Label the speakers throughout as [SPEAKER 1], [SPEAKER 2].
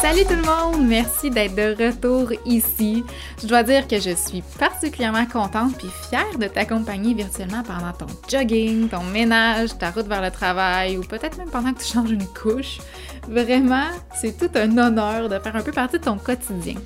[SPEAKER 1] Salut tout le monde! Merci d'être de retour ici. Je dois dire que je suis particulièrement contente puis fière de t'accompagner virtuellement pendant ton jogging, ton ménage, ta route vers le travail ou peut-être même pendant que tu changes une couche. Vraiment, c'est tout un honneur de faire un peu partie de ton quotidien.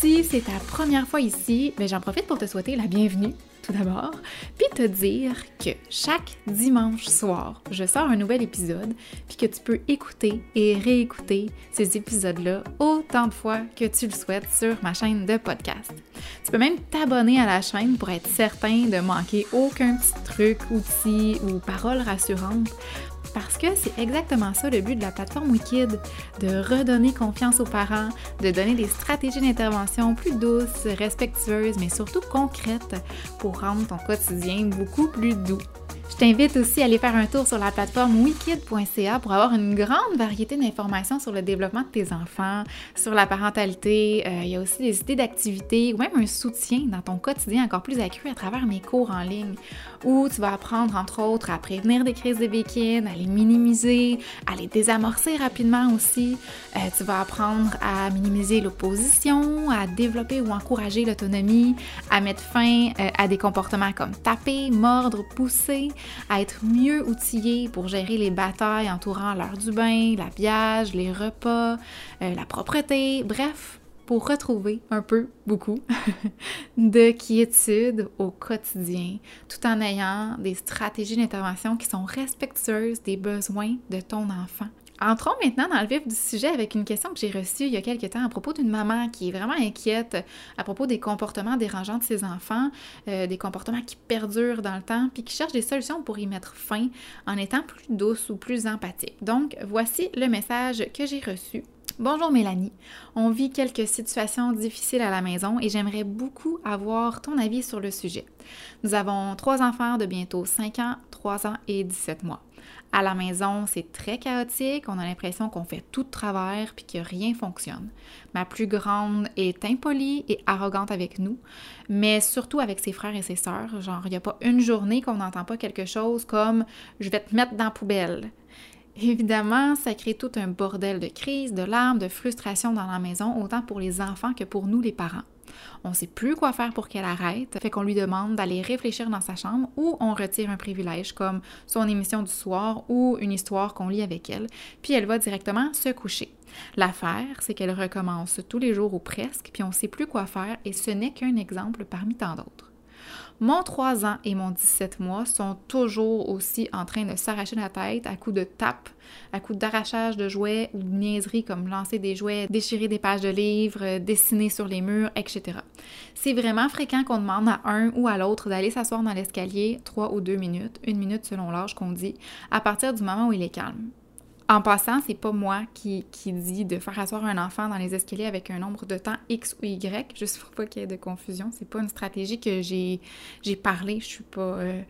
[SPEAKER 1] Si c'est ta première fois ici, ben j'en profite pour te souhaiter la bienvenue tout d'abord, puis te dire que chaque dimanche soir, je sors un nouvel épisode, puis que tu peux écouter et réécouter ces épisodes-là autant de fois que tu le souhaites sur ma chaîne de podcast. Tu peux même t'abonner à la chaîne pour être certain de manquer aucun petit truc, outil ou parole rassurante parce que c'est exactement ça le but de la plateforme Wikid, de redonner confiance aux parents, de donner des stratégies d'intervention plus douces, respectueuses, mais surtout concrètes pour rendre ton quotidien beaucoup plus doux. Je t'invite aussi à aller faire un tour sur la plateforme wikid.ca pour avoir une grande variété d'informations sur le développement de tes enfants, sur la parentalité. Euh, il y a aussi des idées d'activités ou même un soutien dans ton quotidien encore plus accru à travers mes cours en ligne où tu vas apprendre entre autres à prévenir des crises de béquines, à les minimiser, à les désamorcer rapidement aussi. Euh, tu vas apprendre à minimiser l'opposition, à développer ou encourager l'autonomie, à mettre fin euh, à des comportements comme taper, mordre, pousser, à être mieux outillé pour gérer les batailles entourant l'heure du bain, l'habillage, les repas, euh, la propreté, bref, pour retrouver un peu, beaucoup, de quiétude au quotidien, tout en ayant des stratégies d'intervention qui sont respectueuses des besoins de ton enfant. Entrons maintenant dans le vif du sujet avec une question que j'ai reçue il y a quelques temps à propos d'une maman qui est vraiment inquiète à propos des comportements dérangeants de ses enfants, euh, des comportements qui perdurent dans le temps, puis qui cherche des solutions pour y mettre fin en étant plus douce ou plus empathique. Donc, voici le message que j'ai reçu Bonjour Mélanie, on vit quelques situations difficiles à la maison et j'aimerais beaucoup avoir ton avis sur le sujet. Nous avons trois enfants de bientôt 5 ans, 3 ans et 17 mois. À la maison, c'est très chaotique, on a l'impression qu'on fait tout de travers puis que rien fonctionne. Ma plus grande est impolie et arrogante avec nous, mais surtout avec ses frères et ses sœurs. Genre, il n'y a pas une journée qu'on n'entend pas quelque chose comme je vais te mettre dans la poubelle. Évidemment, ça crée tout un bordel de crise, de larmes, de frustration dans la maison, autant pour les enfants que pour nous les parents on sait plus quoi faire pour qu'elle arrête, fait qu'on lui demande d'aller réfléchir dans sa chambre ou on retire un privilège comme son émission du soir ou une histoire qu'on lit avec elle, puis elle va directement se coucher. L'affaire, c'est qu'elle recommence tous les jours ou presque, puis on sait plus quoi faire et ce n'est qu'un exemple parmi tant d'autres. Mon 3 ans et mon 17 mois sont toujours aussi en train de s'arracher la tête à coups de tape, à coups d'arrachage de jouets ou de niaiseries comme lancer des jouets, déchirer des pages de livres, dessiner sur les murs, etc. C'est vraiment fréquent qu'on demande à un ou à l'autre d'aller s'asseoir dans l'escalier 3 ou 2 minutes, une minute selon l'âge qu'on dit, à partir du moment où il est calme. En passant, c'est pas moi qui, qui dis de faire asseoir un enfant dans les escaliers avec un nombre de temps X ou Y, juste pour pas qu'il y ait de confusion. C'est pas une stratégie que j'ai parlé. Je suis euh,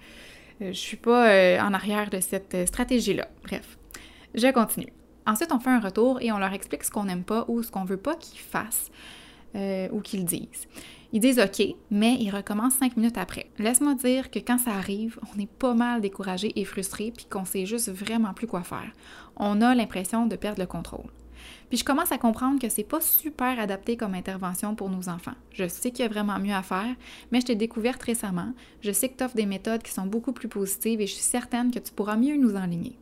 [SPEAKER 1] euh, suis pas euh, en arrière de cette stratégie-là. Bref, je continue. Ensuite, on fait un retour et on leur explique ce qu'on n'aime pas ou ce qu'on veut pas qu'ils fassent ou qu'ils disent. Ils disent OK, mais ils recommencent cinq minutes après. Laisse-moi dire que quand ça arrive, on est pas mal découragé et frustré, puis qu'on sait juste vraiment plus quoi faire. On a l'impression de perdre le contrôle. Puis je commence à comprendre que c'est pas super adapté comme intervention pour nos enfants. Je sais qu'il y a vraiment mieux à faire, mais je t'ai découverte récemment. Je sais que tu offres des méthodes qui sont beaucoup plus positives et je suis certaine que tu pourras mieux nous enligner.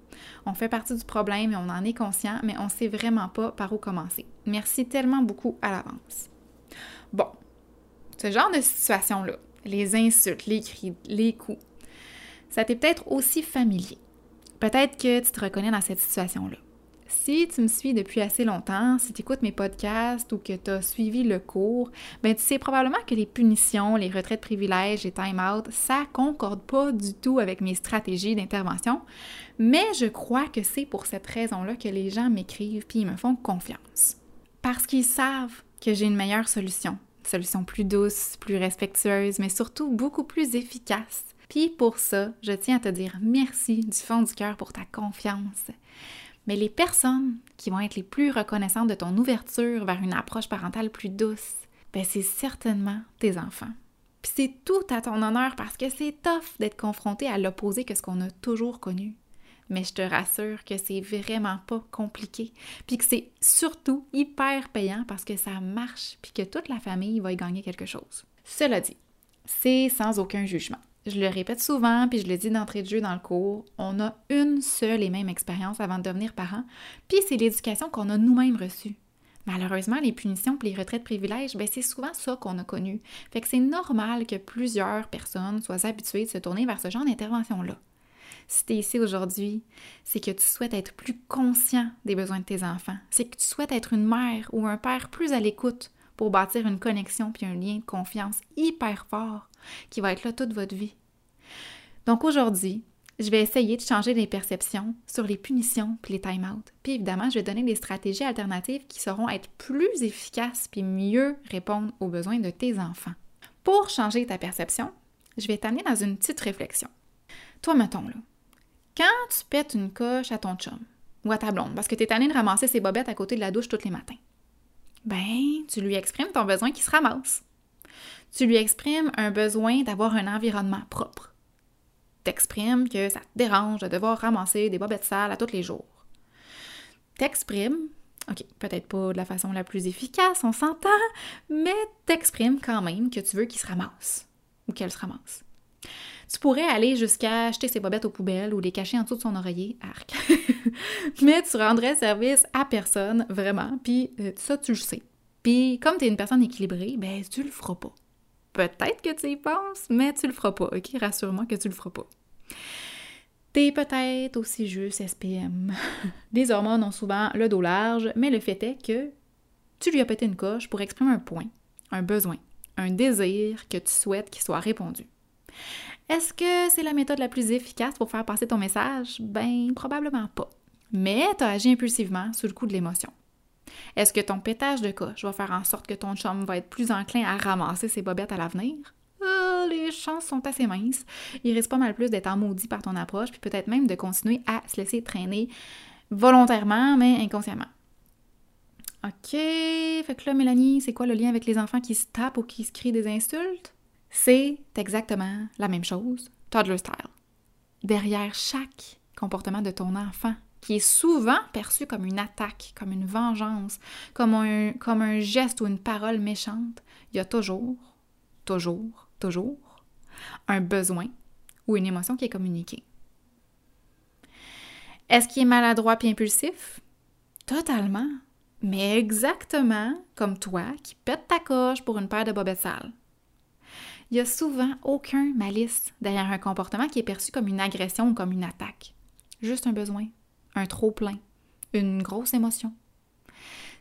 [SPEAKER 1] On fait partie du problème et on en est conscient, mais on sait vraiment pas par où commencer. Merci tellement beaucoup à l'avance. Bon, ce genre de situation-là, les insultes, les cris, les coups, ça t'est peut-être aussi familier. Peut-être que tu te reconnais dans cette situation-là. Si tu me suis depuis assez longtemps, si tu écoutes mes podcasts ou que tu as suivi le cours, ben tu sais probablement que les punitions, les retraits de privilèges, les time-out, ça concorde pas du tout avec mes stratégies d'intervention, mais je crois que c'est pour cette raison-là que les gens m'écrivent puis ils me font confiance. Parce qu'ils savent que j'ai une meilleure solution, solution plus douce, plus respectueuse, mais surtout beaucoup plus efficace. Puis pour ça, je tiens à te dire merci du fond du cœur pour ta confiance. Mais les personnes qui vont être les plus reconnaissantes de ton ouverture vers une approche parentale plus douce, ben c'est certainement tes enfants. Puis c'est tout à ton honneur parce que c'est tough d'être confronté à l'opposé que ce qu'on a toujours connu. Mais je te rassure que c'est vraiment pas compliqué, puis que c'est surtout hyper payant parce que ça marche, puis que toute la famille va y gagner quelque chose. Cela dit, c'est sans aucun jugement. Je le répète souvent, puis je le dis d'entrée de jeu dans le cours, on a une seule et même expérience avant de devenir parent, puis c'est l'éducation qu'on a nous-mêmes reçue. Malheureusement, les punitions et les retraites privilèges, ben c'est souvent ça qu'on a connu. Fait que c'est normal que plusieurs personnes soient habituées de se tourner vers ce genre d'intervention-là. Si tu es ici aujourd'hui, c'est que tu souhaites être plus conscient des besoins de tes enfants. C'est que tu souhaites être une mère ou un père plus à l'écoute pour bâtir une connexion puis un lien de confiance hyper fort qui va être là toute votre vie. Donc aujourd'hui, je vais essayer de changer les perceptions sur les punitions puis les time-out. Puis évidemment, je vais donner des stratégies alternatives qui sauront être plus efficaces puis mieux répondre aux besoins de tes enfants. Pour changer ta perception, je vais t'amener dans une petite réflexion. Toi, mettons là, quand tu pètes une coche à ton chum ou à ta blonde parce que tu es tanné de ramasser ses bobettes à côté de la douche tous les matins, ben, tu lui exprimes ton besoin qu'il se ramasse. Tu lui exprimes un besoin d'avoir un environnement propre t'exprimes que ça te dérange de devoir ramasser des bobettes sales à tous les jours. T'exprimes, ok, peut-être pas de la façon la plus efficace, on s'entend, mais t'exprimes quand même que tu veux qu'il se ramasse ou qu'elle se ramasse. Tu pourrais aller jusqu'à jeter ses bobettes aux poubelles ou les cacher en dessous de son oreiller, arc. mais tu rendrais service à personne, vraiment, puis euh, ça, tu le sais. Puis comme tu es une personne équilibrée, ben tu le feras pas. Peut-être que tu y penses, mais tu le feras pas, ok? Rassure-moi que tu le feras pas. T'es peut-être aussi juste SPM. Les hormones ont souvent le dos large, mais le fait est que tu lui as pété une coche pour exprimer un point, un besoin, un désir que tu souhaites qu'il soit répondu. Est-ce que c'est la méthode la plus efficace pour faire passer ton message? Ben, probablement pas. Mais tu as agi impulsivement sous le coup de l'émotion. Est-ce que ton pétage de coche va faire en sorte que ton chum va être plus enclin à ramasser ses bobettes à l'avenir? Euh, les chances sont assez minces. Il risque pas mal plus d'être maudit par ton approche, puis peut-être même de continuer à se laisser traîner volontairement, mais inconsciemment. OK, fait que là, Mélanie, c'est quoi le lien avec les enfants qui se tapent ou qui se crient des insultes? C'est exactement la même chose, toddler style. Derrière chaque comportement de ton enfant, qui est souvent perçu comme une attaque, comme une vengeance, comme un, comme un geste ou une parole méchante, il y a toujours, toujours, toujours un besoin ou une émotion qui est communiquée. Est-ce qu'il est maladroit et impulsif? Totalement. Mais exactement comme toi qui pète ta coche pour une paire de bobettes sales. Il n'y a souvent aucun malice derrière un comportement qui est perçu comme une agression ou comme une attaque. Juste un besoin, un trop-plein, une grosse émotion.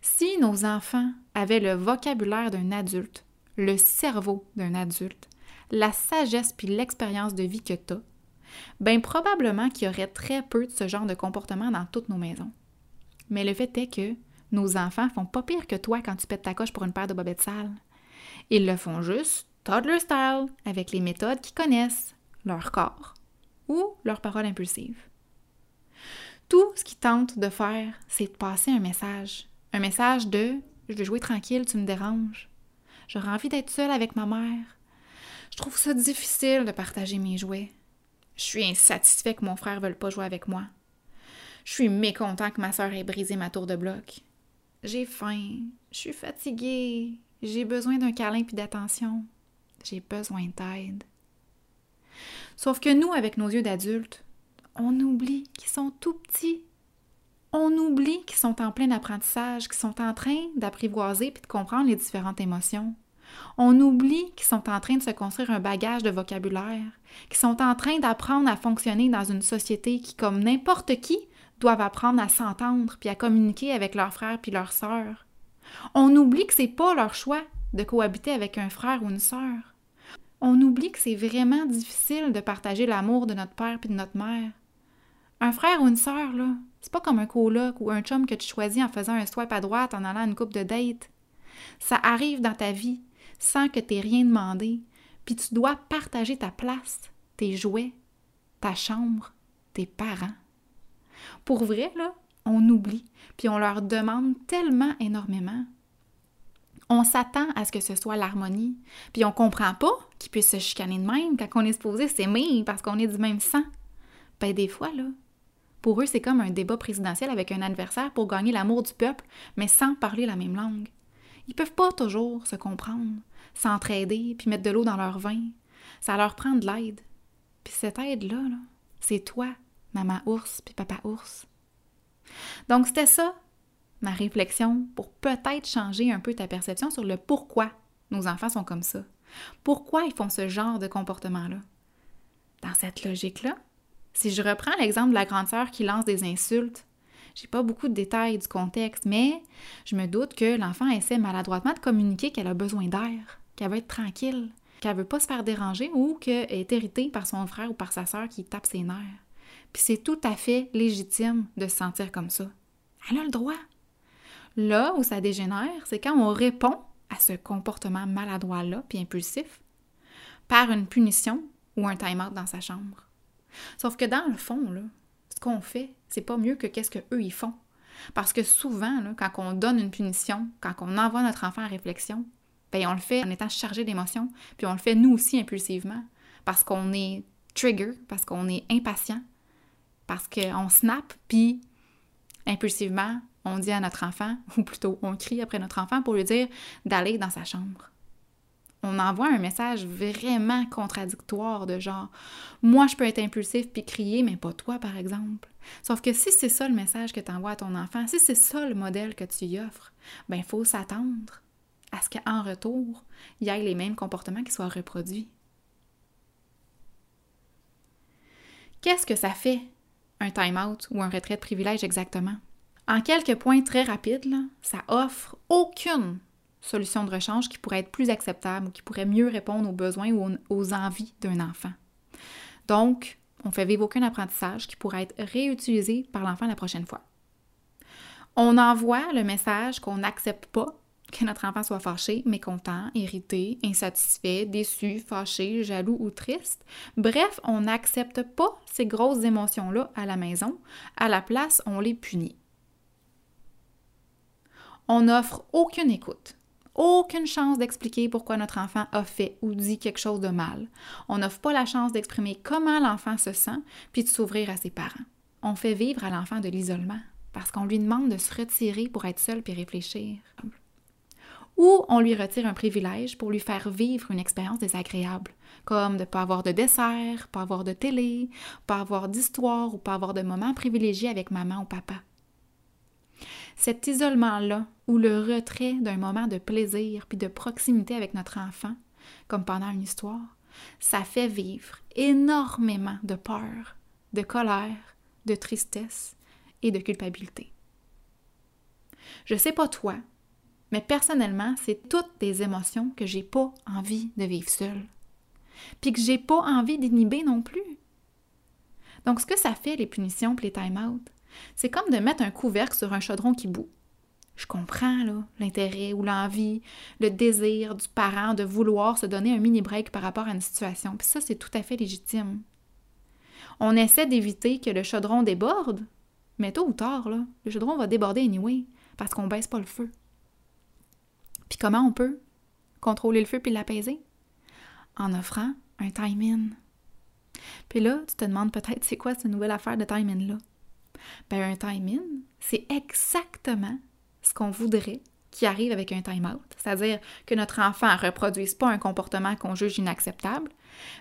[SPEAKER 1] Si nos enfants avaient le vocabulaire d'un adulte, le cerveau d'un adulte, la sagesse puis l'expérience de vie que tu as, ben probablement qu'il y aurait très peu de ce genre de comportement dans toutes nos maisons. Mais le fait est que nos enfants font pas pire que toi quand tu pètes ta coche pour une paire de bobettes sales. Ils le font juste toddler style avec les méthodes qu'ils connaissent, leur corps ou leurs paroles impulsives. Tout ce qu'ils tentent de faire, c'est de passer un message. Un message de je veux jouer tranquille, tu me déranges. J'aurais envie d'être seule avec ma mère. Je trouve ça difficile de partager mes jouets. Je suis insatisfait que mon frère ne veuille pas jouer avec moi. Je suis mécontent que ma soeur ait brisé ma tour de bloc. J'ai faim. Je suis fatiguée. J'ai besoin d'un câlin puis d'attention. J'ai besoin d'aide. Sauf que nous, avec nos yeux d'adultes, on oublie qu'ils sont tout petits. On oublie qu'ils sont en plein apprentissage, qu'ils sont en train d'apprivoiser puis de comprendre les différentes émotions. On oublie qu'ils sont en train de se construire un bagage de vocabulaire, qu'ils sont en train d'apprendre à fonctionner dans une société qui, comme n'importe qui, doivent apprendre à s'entendre puis à communiquer avec leurs frères puis leurs sœurs. On oublie que c'est pas leur choix de cohabiter avec un frère ou une sœur. On oublie que c'est vraiment difficile de partager l'amour de notre père puis de notre mère. Un frère ou une sœur, là, c'est pas comme un coloc ou un chum que tu choisis en faisant un swipe à droite en allant à une coupe de date. Ça arrive dans ta vie sans que t'aies rien demandé, puis tu dois partager ta place, tes jouets, ta chambre, tes parents. Pour vrai, là, on oublie, puis on leur demande tellement énormément. On s'attend à ce que ce soit l'harmonie, puis on comprend pas qu'ils puissent se chicaner de même quand on est supposé s'aimer parce qu'on est du même sang. Ben des fois, là, Pour eux, c'est comme un débat présidentiel avec un adversaire pour gagner l'amour du peuple, mais sans parler la même langue. Ils peuvent pas toujours se comprendre, s'entraider, puis mettre de l'eau dans leur vin. Ça leur prend de l'aide. Puis cette aide-là, -là, c'est toi, maman ours, puis papa ours. Donc c'était ça, ma réflexion, pour peut-être changer un peu ta perception sur le pourquoi nos enfants sont comme ça. Pourquoi ils font ce genre de comportement-là? Dans cette logique-là, si je reprends l'exemple de la grande sœur qui lance des insultes, j'ai pas beaucoup de détails du contexte, mais je me doute que l'enfant essaie maladroitement de communiquer qu'elle a besoin d'air, qu'elle veut être tranquille, qu'elle veut pas se faire déranger ou qu'elle est irritée par son frère ou par sa sœur qui tape ses nerfs. Puis c'est tout à fait légitime de se sentir comme ça. Elle a le droit. Là où ça dégénère, c'est quand on répond à ce comportement maladroit-là, puis impulsif, par une punition ou un time-out dans sa chambre. Sauf que dans le fond, ce qu'on fait, c'est pas mieux que qu'est-ce qu'eux ils font. Parce que souvent, là, quand on donne une punition, quand on envoie notre enfant à réflexion, bien, on le fait en étant chargé d'émotions, puis on le fait nous aussi impulsivement, parce qu'on est trigger, parce qu'on est impatient, parce qu'on snap, puis impulsivement, on dit à notre enfant, ou plutôt on crie après notre enfant pour lui dire d'aller dans sa chambre. On envoie un message vraiment contradictoire de genre moi je peux être impulsif puis crier mais pas toi par exemple. Sauf que si c'est ça le message que tu envoies à ton enfant, si c'est ça le modèle que tu y offres, ben il faut s'attendre à ce qu'en retour, il y ait les mêmes comportements qui soient reproduits. Qu'est-ce que ça fait un time-out ou un retrait de privilège exactement? En quelques points très rapides, ça offre aucune solution de rechange qui pourrait être plus acceptable ou qui pourrait mieux répondre aux besoins ou aux envies d'un enfant. Donc, on fait vivre aucun apprentissage qui pourrait être réutilisé par l'enfant la prochaine fois. On envoie le message qu'on n'accepte pas que notre enfant soit fâché, mécontent, irrité, insatisfait, déçu, fâché, jaloux ou triste. Bref, on n'accepte pas ces grosses émotions-là à la maison. À la place, on les punit. On n'offre aucune écoute aucune chance d'expliquer pourquoi notre enfant a fait ou dit quelque chose de mal. On n'offre pas la chance d'exprimer comment l'enfant se sent puis de s'ouvrir à ses parents. On fait vivre à l'enfant de l'isolement parce qu'on lui demande de se retirer pour être seul puis réfléchir. Ou on lui retire un privilège pour lui faire vivre une expérience désagréable, comme de ne pas avoir de dessert, pas avoir de télé, pas avoir d'histoire ou pas avoir de moments privilégiés avec maman ou papa. Cet isolement-là, ou le retrait d'un moment de plaisir puis de proximité avec notre enfant, comme pendant une histoire, ça fait vivre énormément de peur, de colère, de tristesse et de culpabilité. Je sais pas toi, mais personnellement, c'est toutes des émotions que j'ai pas envie de vivre seule. Puis que j'ai pas envie d'inhiber non plus. Donc, ce que ça fait, les punitions et les time-out, c'est comme de mettre un couvercle sur un chaudron qui bout. Je comprends l'intérêt ou l'envie, le désir du parent de vouloir se donner un mini break par rapport à une situation. Puis ça, c'est tout à fait légitime. On essaie d'éviter que le chaudron déborde, mais tôt ou tard, là, le chaudron va déborder anyway, parce qu'on baisse pas le feu. Puis comment on peut contrôler le feu puis l'apaiser? En offrant un time-in. Puis là, tu te demandes peut-être c'est quoi cette nouvelle affaire de time-in-là? Ben, un time-in, c'est exactement ce qu'on voudrait qui arrive avec un time-out, c'est-à-dire que notre enfant ne reproduise pas un comportement qu'on juge inacceptable,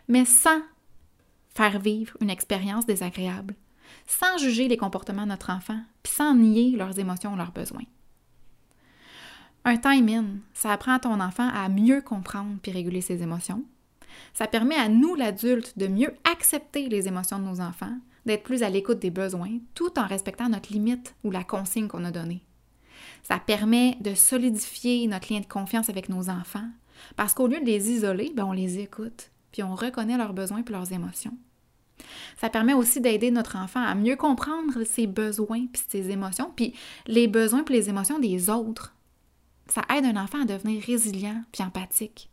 [SPEAKER 1] mais sans faire vivre une expérience désagréable, sans juger les comportements de notre enfant, puis sans nier leurs émotions ou leurs besoins. Un time-in, ça apprend à ton enfant à mieux comprendre puis réguler ses émotions. Ça permet à nous, l'adulte, de mieux accepter les émotions de nos enfants, d'être plus à l'écoute des besoins, tout en respectant notre limite ou la consigne qu'on a donnée. Ça permet de solidifier notre lien de confiance avec nos enfants, parce qu'au lieu de les isoler, ben on les écoute, puis on reconnaît leurs besoins et leurs émotions. Ça permet aussi d'aider notre enfant à mieux comprendre ses besoins puis ses émotions, puis les besoins et les émotions des autres. Ça aide un enfant à devenir résilient puis empathique.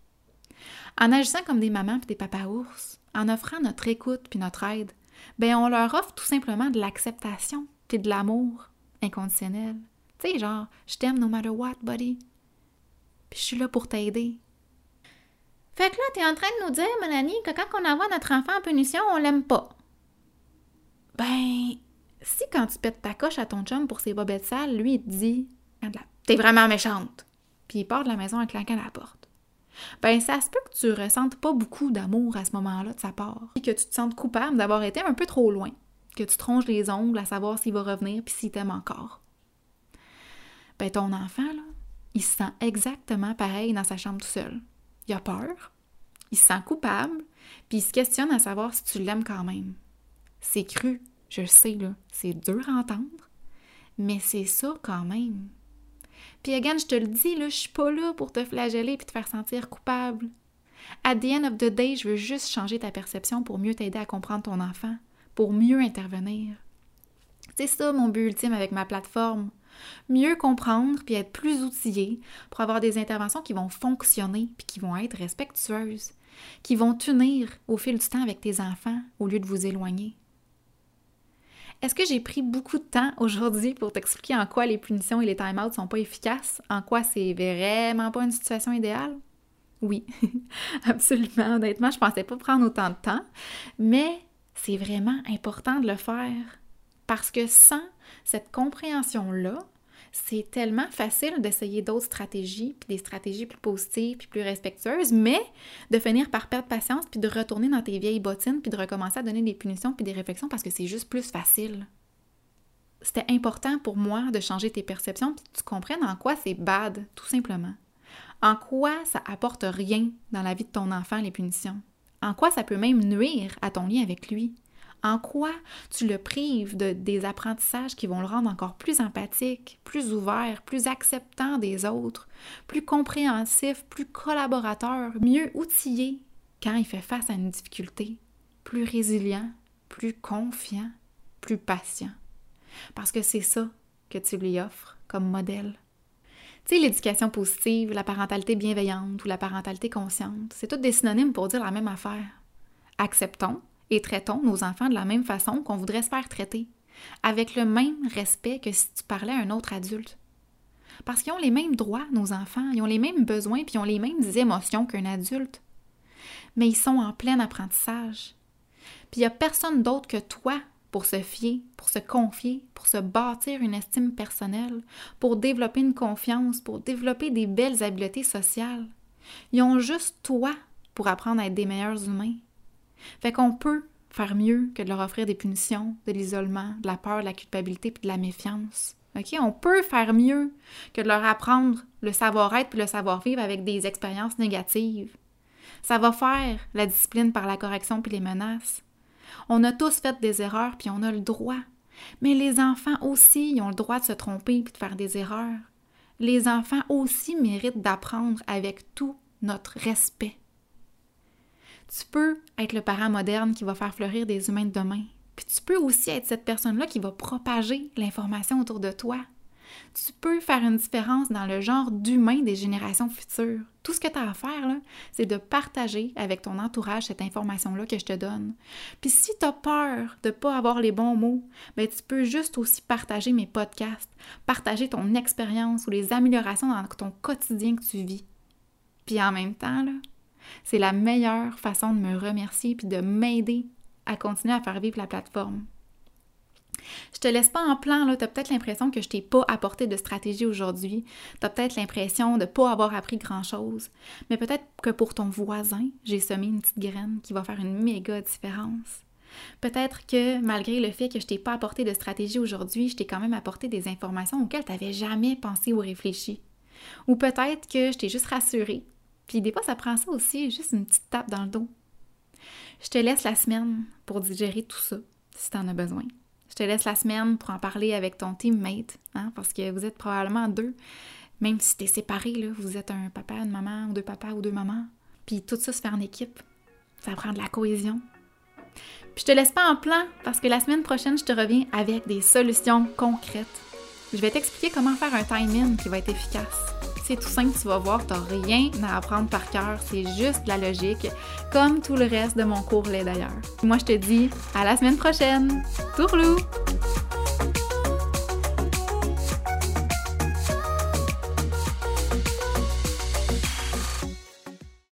[SPEAKER 1] En agissant comme des mamans et des papas ours, en offrant notre écoute puis notre aide, ben on leur offre tout simplement de l'acceptation puis de l'amour inconditionnel. Tu sais, genre, je t'aime no matter what, buddy. Puis je suis là pour t'aider. Fait que là, t'es en train de nous dire, Mélanie, que quand on envoie notre enfant en punition, on l'aime pas. Ben, Si quand tu pètes ta coche à ton chum pour ses bobettes sales, lui, il te dit T'es vraiment méchante, puis il part de la maison en claquant la porte, ben ça se peut que tu ressentes pas beaucoup d'amour à ce moment-là de sa part, et que tu te sentes coupable d'avoir été un peu trop loin, que tu tronches les ongles à savoir s'il va revenir puis s'il t'aime encore. Ben ton enfant, là, il se sent exactement pareil dans sa chambre tout seul. Il a peur, il se sent coupable, puis il se questionne à savoir si tu l'aimes quand même. C'est cru, je sais, là, c'est dur à entendre, mais c'est ça quand même. Puis again, je te le dis, là, je suis pas là pour te flageller puis te faire sentir coupable. At the end of the day, je veux juste changer ta perception pour mieux t'aider à comprendre ton enfant, pour mieux intervenir. C'est ça mon but ultime avec ma plateforme. Mieux comprendre puis être plus outillé pour avoir des interventions qui vont fonctionner puis qui vont être respectueuses, qui vont t'unir au fil du temps avec tes enfants au lieu de vous éloigner. Est-ce que j'ai pris beaucoup de temps aujourd'hui pour t'expliquer en quoi les punitions et les time-outs sont pas efficaces, en quoi c'est vraiment pas une situation idéale? Oui, absolument. Honnêtement, je pensais pas prendre autant de temps, mais c'est vraiment important de le faire parce que sans cette compréhension-là, c'est tellement facile d'essayer d'autres stratégies, puis des stratégies plus positives, puis plus respectueuses, mais de finir par perdre patience, puis de retourner dans tes vieilles bottines, puis de recommencer à donner des punitions, puis des réflexions, parce que c'est juste plus facile. C'était important pour moi de changer tes perceptions, puis tu comprennes en quoi c'est bad, tout simplement. En quoi ça apporte rien dans la vie de ton enfant, les punitions? En quoi ça peut même nuire à ton lien avec lui? En quoi tu le prives de des apprentissages qui vont le rendre encore plus empathique, plus ouvert, plus acceptant des autres, plus compréhensif, plus collaborateur, mieux outillé quand il fait face à une difficulté, plus résilient, plus confiant, plus patient. Parce que c'est ça que tu lui offres comme modèle. Tu sais, l'éducation positive, la parentalité bienveillante ou la parentalité consciente, c'est toutes des synonymes pour dire la même affaire. Acceptons et traitons nos enfants de la même façon qu'on voudrait se faire traiter, avec le même respect que si tu parlais à un autre adulte. Parce qu'ils ont les mêmes droits, nos enfants, ils ont les mêmes besoins, puis ils ont les mêmes émotions qu'un adulte. Mais ils sont en plein apprentissage. Puis il n'y a personne d'autre que toi pour se fier, pour se confier, pour se bâtir une estime personnelle, pour développer une confiance, pour développer des belles habiletés sociales. Ils ont juste toi pour apprendre à être des meilleurs humains, fait qu'on peut faire mieux que de leur offrir des punitions, de l'isolement, de la peur, de la culpabilité puis de la méfiance. OK? On peut faire mieux que de leur apprendre le savoir-être puis le savoir-vivre avec des expériences négatives. Ça va faire la discipline par la correction puis les menaces. On a tous fait des erreurs puis on a le droit. Mais les enfants aussi, ont le droit de se tromper puis de faire des erreurs. Les enfants aussi méritent d'apprendre avec tout notre respect. Tu peux être le parent moderne qui va faire fleurir des humains de demain. Puis tu peux aussi être cette personne-là qui va propager l'information autour de toi. Tu peux faire une différence dans le genre d'humain des générations futures. Tout ce que tu as à faire, c'est de partager avec ton entourage cette information-là que je te donne. Puis si tu as peur de ne pas avoir les bons mots, ben tu peux juste aussi partager mes podcasts, partager ton expérience ou les améliorations dans ton quotidien que tu vis. Puis en même temps, là, c'est la meilleure façon de me remercier puis de m'aider à continuer à faire vivre la plateforme. Je te laisse pas en plan, là. T'as peut-être l'impression que je t'ai pas apporté de stratégie aujourd'hui. T'as peut-être l'impression de pas avoir appris grand-chose. Mais peut-être que pour ton voisin, j'ai semé une petite graine qui va faire une méga différence. Peut-être que malgré le fait que je t'ai pas apporté de stratégie aujourd'hui, je t'ai quand même apporté des informations auxquelles tu n'avais jamais pensé ou réfléchi. Ou peut-être que je t'ai juste rassuré puis des fois, ça prend ça aussi, juste une petite tape dans le dos. Je te laisse la semaine pour digérer tout ça, si tu en as besoin. Je te laisse la semaine pour en parler avec ton teammate, hein, parce que vous êtes probablement deux. Même si tu es séparé, vous êtes un papa, une maman, ou deux papas ou deux mamans. Puis tout ça se fait en équipe. Ça prend de la cohésion. Puis je te laisse pas en plan, parce que la semaine prochaine, je te reviens avec des solutions concrètes. Je vais t'expliquer comment faire un time-in qui va être efficace c'est tout simple, tu vas voir, tu n'as rien à apprendre par cœur, c'est juste la logique, comme tout le reste de mon cours l'est d'ailleurs. Moi, je te dis à la semaine prochaine. Tourlou!